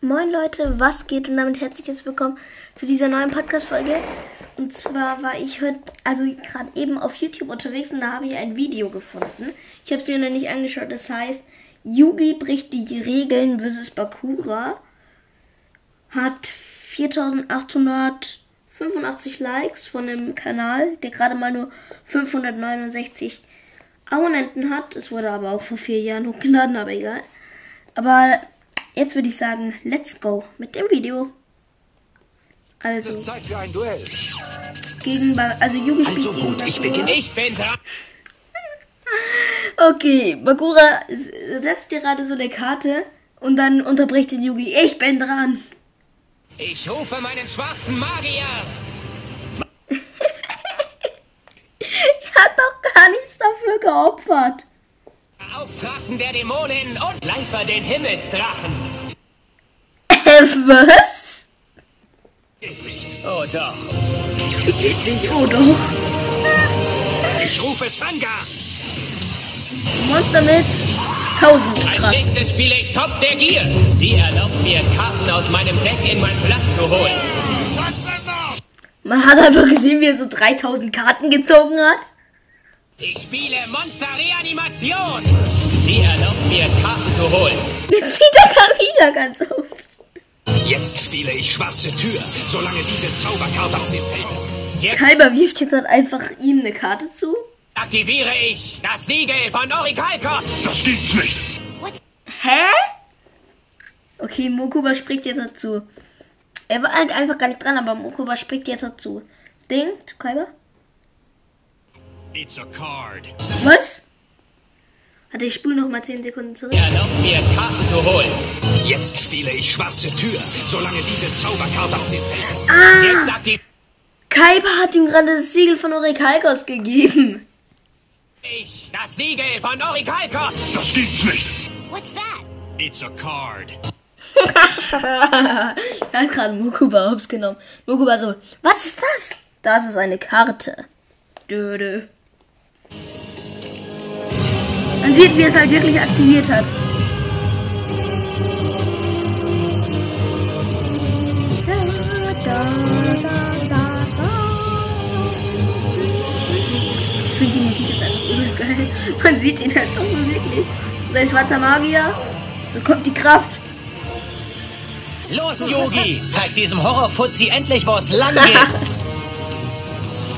Moin Leute, was geht und damit herzliches Willkommen zu dieser neuen Podcast-Folge. Und zwar war ich heute, also gerade eben auf YouTube unterwegs und da habe ich ein Video gefunden. Ich habe es mir noch nicht angeschaut. Das heißt, Yugi bricht die Regeln vs. Bakura. Hat 4885 Likes von einem Kanal, der gerade mal nur 569 Abonnenten hat. Es wurde aber auch vor vier Jahren hochgeladen, aber egal. Aber jetzt würde ich sagen, let's go mit dem Video. Es Also, ist Zeit für ein Duell. gegen, Ba- also Yugi spielt Also gut, ich Bakura. beginne. Ich bin dran. Okay, Bakura setzt gerade so eine Karte und dann unterbricht den Yugi. Ich bin dran. Ich rufe meinen schwarzen Magier. Er hat doch gar nichts dafür geopfert. Beauftragten der Dämonen und Leifer den Himmelsdrachen. Äh, was? Oh doch. Nicht, oh doch. Ich rufe Sanga. Monster mit 1000. Als Krass. nächstes spiele ich Topf der Gier. Sie erlaubt mir, Karten aus meinem Deck in mein Blatt zu holen. Man hat einfach gesehen, wie er so 3000 Karten gezogen hat. Ich spiele Monster Reanimation. Sie erlaubt mir, Karten zu holen. Jetzt zieht er gar wieder ganz oft. Jetzt spiele ich schwarze Tür, solange diese Zauberkarte auf dem Feld ist. Jetzt Kalber wirft jetzt halt einfach ihm eine Karte zu. aktiviere ich das Siegel von Orikalkor. Das gibt's nicht. Hä? Okay, Mokuba spricht jetzt dazu. Er war halt einfach gar nicht dran, aber Mokuba spricht jetzt dazu. Denkt, Kalber? It's a card. Was? Warte, ich spule noch mal 10 Sekunden zurück. Erlaubt mir, Karten zu holen. Jetzt spiele ich schwarze Tür, solange diese Zauberkarte auf dem Feld ist. Ah, Jetzt aktiviere Kaiba hat ihm gerade das Siegel von Orikalkos gegeben. ich das Siegel von Orikalkor. Das gibt's nicht. What's that? It's a card. Er hat gerade Mokuba hops genommen. Mokuba so, was ist das? Das ist eine Karte. Dödö. Man sieht, wie er es halt wirklich aktiviert hat. Ich finde die Musik ist einfach übelst geil. Man sieht ihn halt auch so wirklich. Sein schwarzer Magier. Bekommt die Kraft. Los, Yogi! Zeig diesem Horrorfuzzi endlich, wo es lang geht!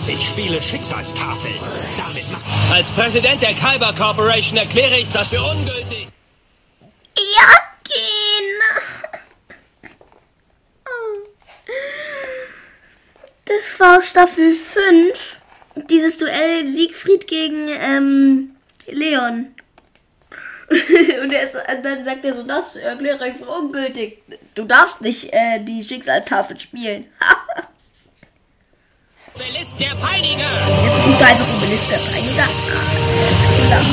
Ich spiele Schicksalstafel. Damit macht Als Präsident der Kyber Corporation erkläre ich das für ungültig. Ja, gehen. Das war Staffel 5. Dieses Duell Siegfried gegen ähm, Leon. Und er ist, und dann sagt er so, das erkläre ich für ungültig. Du darfst nicht äh, die Schicksalstafel spielen. Obelisk der Peiniger. Jetzt ruft er einfach Obelisk der Reiniger. Alles klar.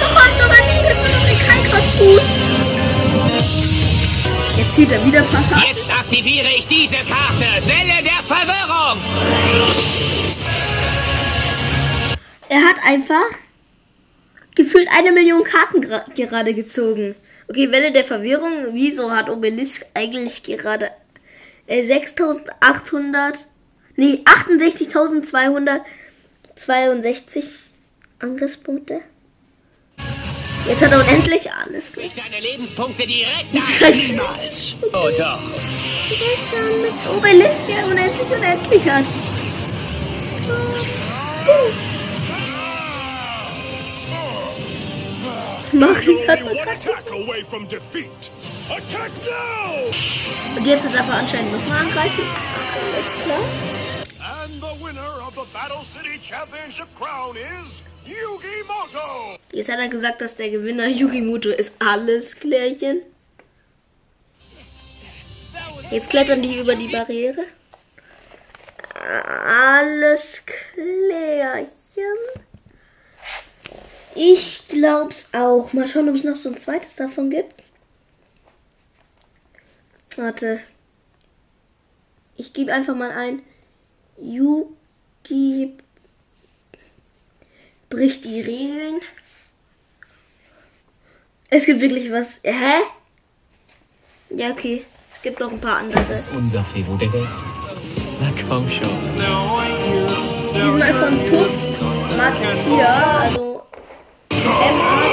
Da kommt. Jetzt zieht er wieder Papa. Jetzt aktiviere ich diese Karte. Welle der Verwirrung. Er hat einfach gefühlt eine Million Karten gerade gezogen. Okay, Welle der Verwirrung. Wieso hat Obelisk eigentlich gerade äh, 6800, nee, 68.262 Angriffspunkte? Jetzt hat er unendlich alles. Ich deine Lebenspunkte direkt an. Niemals. Oh doch. dann mit Obelisk, der unendlich unendlich hat. Mario hat Only one attack now! Und jetzt darf er anscheinend nochmal angreifen. Alles klar. And the winner of the Battle City Championship crown is Yugi Moto. Jetzt hat er gesagt, dass der Gewinner Yugimoto ist. Alles klärchen. Jetzt klettern die über die Barriere. Alles klärchen. Ich glaub's auch. Mal schauen, ob es noch so ein zweites davon gibt. Warte. Ich gebe einfach mal ein. Yugi bricht die Regeln. Es gibt wirklich was. Hä? Ja, okay. Es gibt noch ein paar andere. Unser Febo der Welt. Na komm schon. Diesmal von Tuff Marzia, also M-A-C-I-A.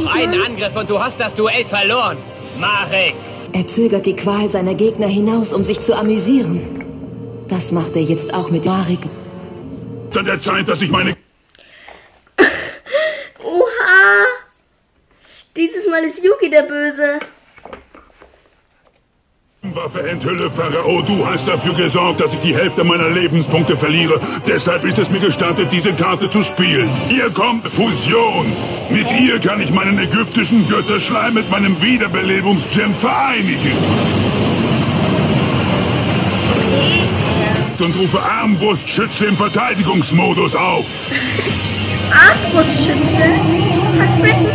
Noch einen. Angriff und du hast das Duell verloren. Marek. Er zögert die Qual seiner Gegner hinaus, um sich zu amüsieren. Das macht er jetzt auch mit Marek. Dann der Zeit, dass ich meine Oha! Dieses Mal ist Yuki der Böse. Waffe enthülle, Pharao. Du hast dafür gesorgt, dass ich die Hälfte meiner Lebenspunkte verliere. Deshalb ist es mir gestattet, diese Karte zu spielen. Hier kommt Fusion. Mit ihr kann ich meinen ägyptischen Götterschleim mit meinem Wiederbelebungsgem vereinigen. Und rufe Armbrustschütze im Verteidigungsmodus auf. Armbrustschütze hat Frecken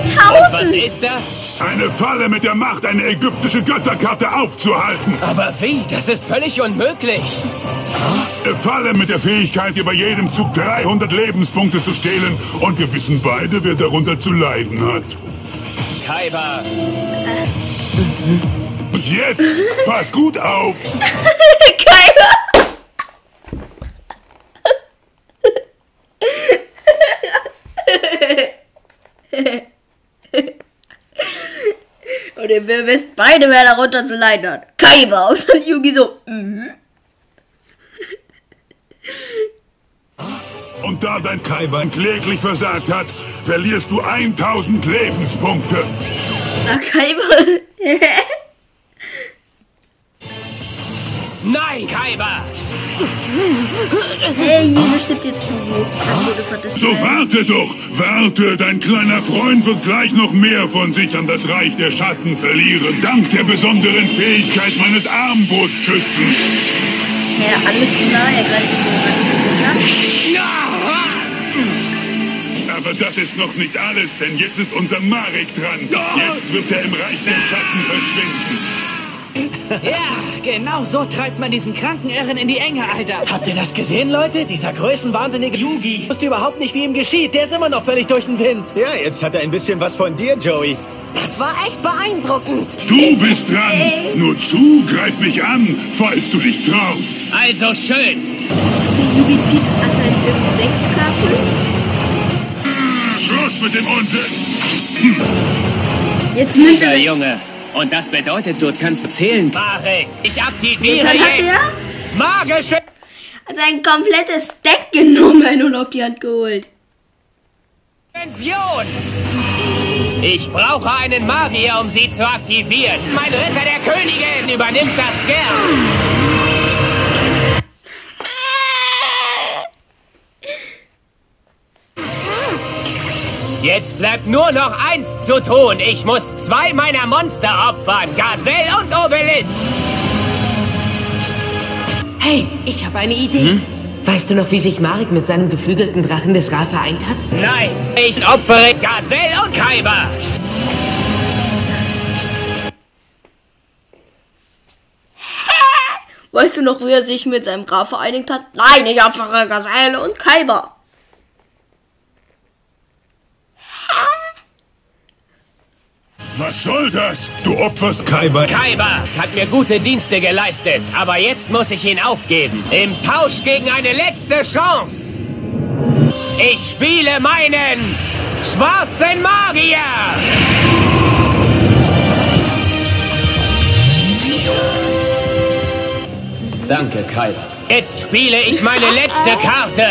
Was 1000. ist das? Eine Falle mit der Macht, eine ägyptische Götterkarte aufzuhalten. Aber wie? Das ist völlig unmöglich. Eine Falle mit der Fähigkeit, dir bei jedem Zug 300 Lebenspunkte zu stehlen. Und wir wissen beide, wer darunter zu leiden hat. Kaiba. Und jetzt, pass gut auf. Keiner. Und ihr wisst beide, wer darunter zu leiden hat. Kaiba. Und dann Yugi so, mhm. Und da dein Kaiban kläglich versagt hat, verlierst du 1000 Lebenspunkte. Na, Kaiba. Nein, Kaiba. Hey, Yugi stimmt jetzt das So warte doch, warte, dein kleiner Freund wird gleich noch mehr von sich an das Reich der Schatten verlieren, dank der besonderen Fähigkeit meines Armbrustschützen. Ja, alles klar, er greift ihn an. Aber das ist noch nicht alles, denn jetzt ist unser Marek dran. Jetzt wird er im Reich der Schatten verschwinden. Ja, genau so treibt man diesen kranken Irren in die Enge, Alter. Habt ihr das gesehen, Leute? Dieser größenwahnsinnige Yugi. Wusste überhaupt nicht, wie ihm geschieht. Der ist immer noch völlig durch den Wind. Ja, jetzt hat er ein bisschen was von dir, Joey. Das war echt beeindruckend. Du bist dran. Nur zu, greif mich an, falls du dich traust. Also schön. Yugi zieht anscheinend irgendwie sechs Karten. Schluss mit dem Unsinn. Jetzt nimmt Dieser er. Junge. Und das bedeutet, du kannst zählen. Marek, ich aktiviere Dann hat er Magische also ein komplettes Deck genommen und auf die Hand geholt. Dimension. Ich brauche einen Magier, um sie zu aktivieren. Mein Ritter der Königin übernimmt das gern. Jetzt bleibt nur noch eins zu tun. Ich muss zwei meiner Monster opfern. Gazelle und Obelisk. Hey, ich habe eine Idee. Weißt du noch, wie sich Marek mit seinem geflügelten Drachen des Ra vereint hat? Nein, ich opfere Gazelle und Kaiba. Weißt du noch, wie er sich mit seinem Graf vereinigt hat? Nein, ich opfere Gazelle und Kaiba. Was soll das? Du opferst Kaiba. Kaiba hat mir gute Dienste geleistet, aber jetzt muss ich ihn aufgeben. Im Tausch gegen eine letzte Chance. Ich spiele meinen schwarzen Magier. Danke, Kaiba. Jetzt spiele ich meine letzte Karte.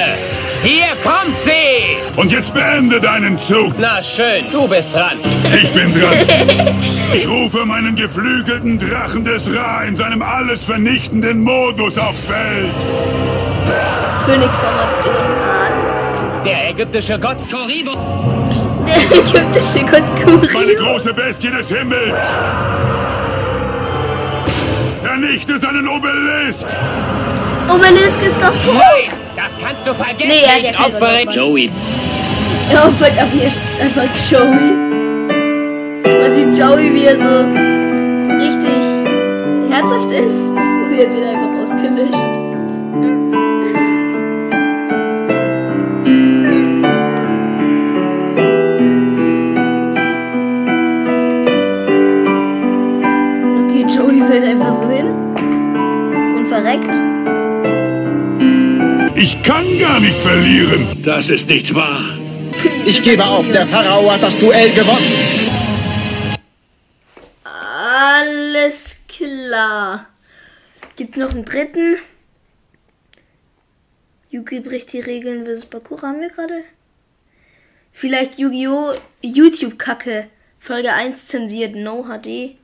Hier kommt sie. Und jetzt beende deinen Zug. Na schön, du bist dran. Ich bin dran. Ich rufe meinen geflügelten Drachen des Ra in seinem alles vernichtenden Modus aufs Feld. Klar. Der ägyptische Gott Koribus. Der ägyptische Gott Meine Kuri. große Bestie des Himmels. Vernichte seinen Obelisk. Obelisk ist doch tot. Nein, kannst du vergessen. Nee, er hat ja ich opfere. Joey. Er opfert ab jetzt einfach Joey. Man sieht Joey, wie er so richtig herzhaft ist. Und jetzt wird er einfach verlieren. Das ist nicht wahr. Ich gebe auf, der Pharao hat das Duell gewonnen. Alles klar. Gibt's noch einen dritten? Yugi bricht die Regeln versus Bakura haben wir gerade? Vielleicht Yu-Gi-Oh! YouTube-Kacke. Folge 1 zensiert, No HD.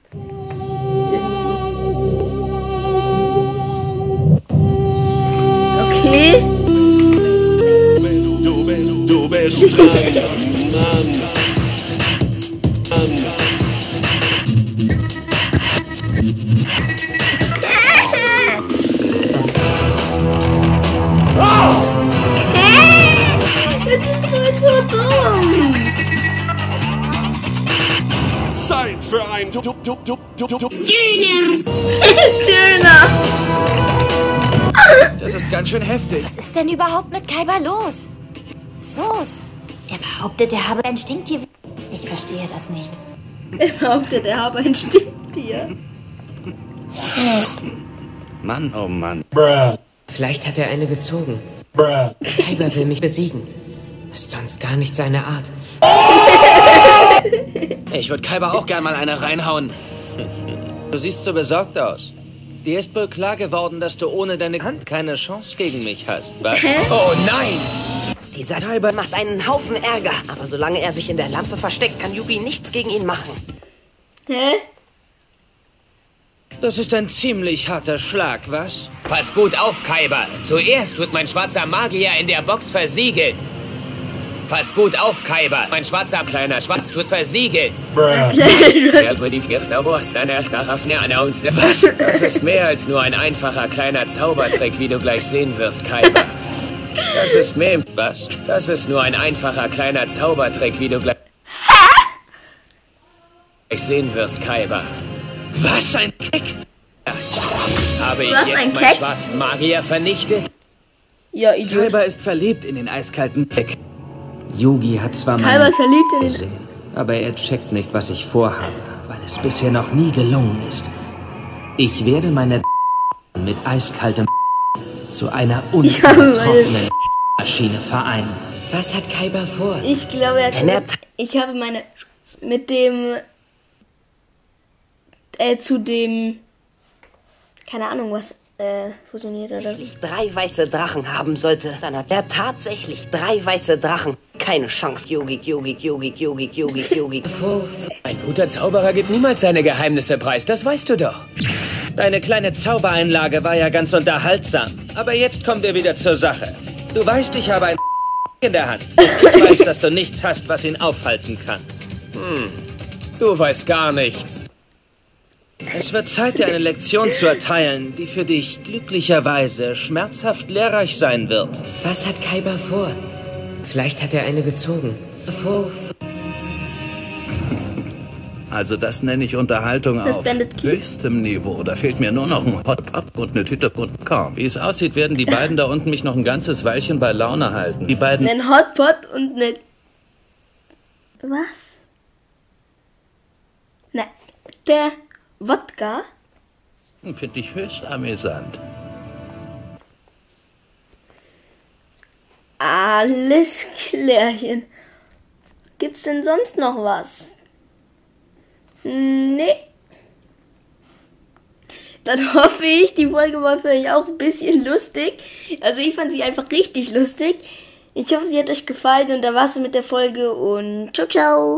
Okay. Bist dran, Mann. Mann. Das ist doch so dumm. Zeit für ein du, du, du, du, du, du, du. Döner. Das ist ganz schön heftig. Was ist denn überhaupt mit Kaiba los? Sos. Er behauptet, er habe ein Stinktier. Ich verstehe das nicht. Er behauptet, er habe ein Stinktier. Mann, oh Mann. Vielleicht hat er eine gezogen. Kaiba will mich besiegen. Ist sonst gar nicht seine Art. Ich würde Kaiba auch gern mal eine reinhauen. Du siehst so besorgt aus. Dir ist wohl klar geworden, dass du ohne deine Hand keine Chance gegen mich hast, was? Oh nein! Dieser Kaiba macht einen Haufen Ärger. Aber solange er sich in der Lampe versteckt, kann Yugi nichts gegen ihn machen. Hä? Das ist ein ziemlich harter Schlag, was? Pass gut auf, Kaiba. Zuerst wird mein schwarzer Magier in der Box versiegelt. Pass gut auf, Kaiba. Mein schwarzer kleiner Schwanz wird versiegelt. Was? Das ist mehr als nur ein einfacher kleiner Zaubertrick, wie du gleich sehen wirst, Kaiba. Das ist mehr. Was? Das ist nur ein einfacher kleiner Zaubertrick, wie du gleich sehen wirst, Kaiba. Was ein Kick? Habe ich jetzt meinen schwarzen Magier vernichtet? Ja, Idiot. Kaiba ist verliebt in den eiskalten Kick. Yugi hat zwar Kaiba ist verliebt in den... gesehen, aber er checkt nicht, was ich vorhabe, weil es bisher noch nie gelungen ist. Ich werde meine mit eiskaltem zu einer unübertroffenen Maschine vereinen. Was hat Kaiba vor? Ich glaube, er Wenn er hat... Ich habe meine... Mit dem... Äh, zu dem... Keine Ahnung, was... Äh, fusioniert oder wie. drei weiße Drachen haben sollte, dann hat er tatsächlich drei weiße Drachen. Keine Chance, Yugi, Yugi, Yugi, Yugi, Yugi, Yugi. Ein guter Zauberer gibt niemals seine Geheimnisse preis, das weißt du doch. Deine kleine Zaubereinlage war ja ganz unterhaltsam. Aber jetzt kommen wir wieder zur Sache. Du weißt, ich habe ein in der Hand. Ich weiß, dass du nichts hast, was ihn aufhalten kann. Du weißt gar nichts. Es wird Zeit, dir eine Lektion zu erteilen, die für dich glücklicherweise schmerzhaft lehrreich sein wird. Was hat Kaiba vor? Vielleicht hat er eine gezogen. Vor. Also das nenne ich Unterhaltung auf höchstem Niveau. Da fehlt mir nur noch ein Hot Pop und eine Tüte Popcorn. Wie es aussieht, werden die beiden da unten mich noch ein ganzes Weilchen bei Laune halten. Die beiden Einen Hotpot und eine... Was? Na, der Wodka? finde ich höchst amüsant. Alles klärchen. Gibt's denn sonst noch was? Nee. Dann hoffe ich, die Folge war für euch auch ein bisschen lustig. Also ich fand sie einfach richtig lustig. Ich hoffe, sie hat euch gefallen und da war's mit der Folge und ciao, ciao.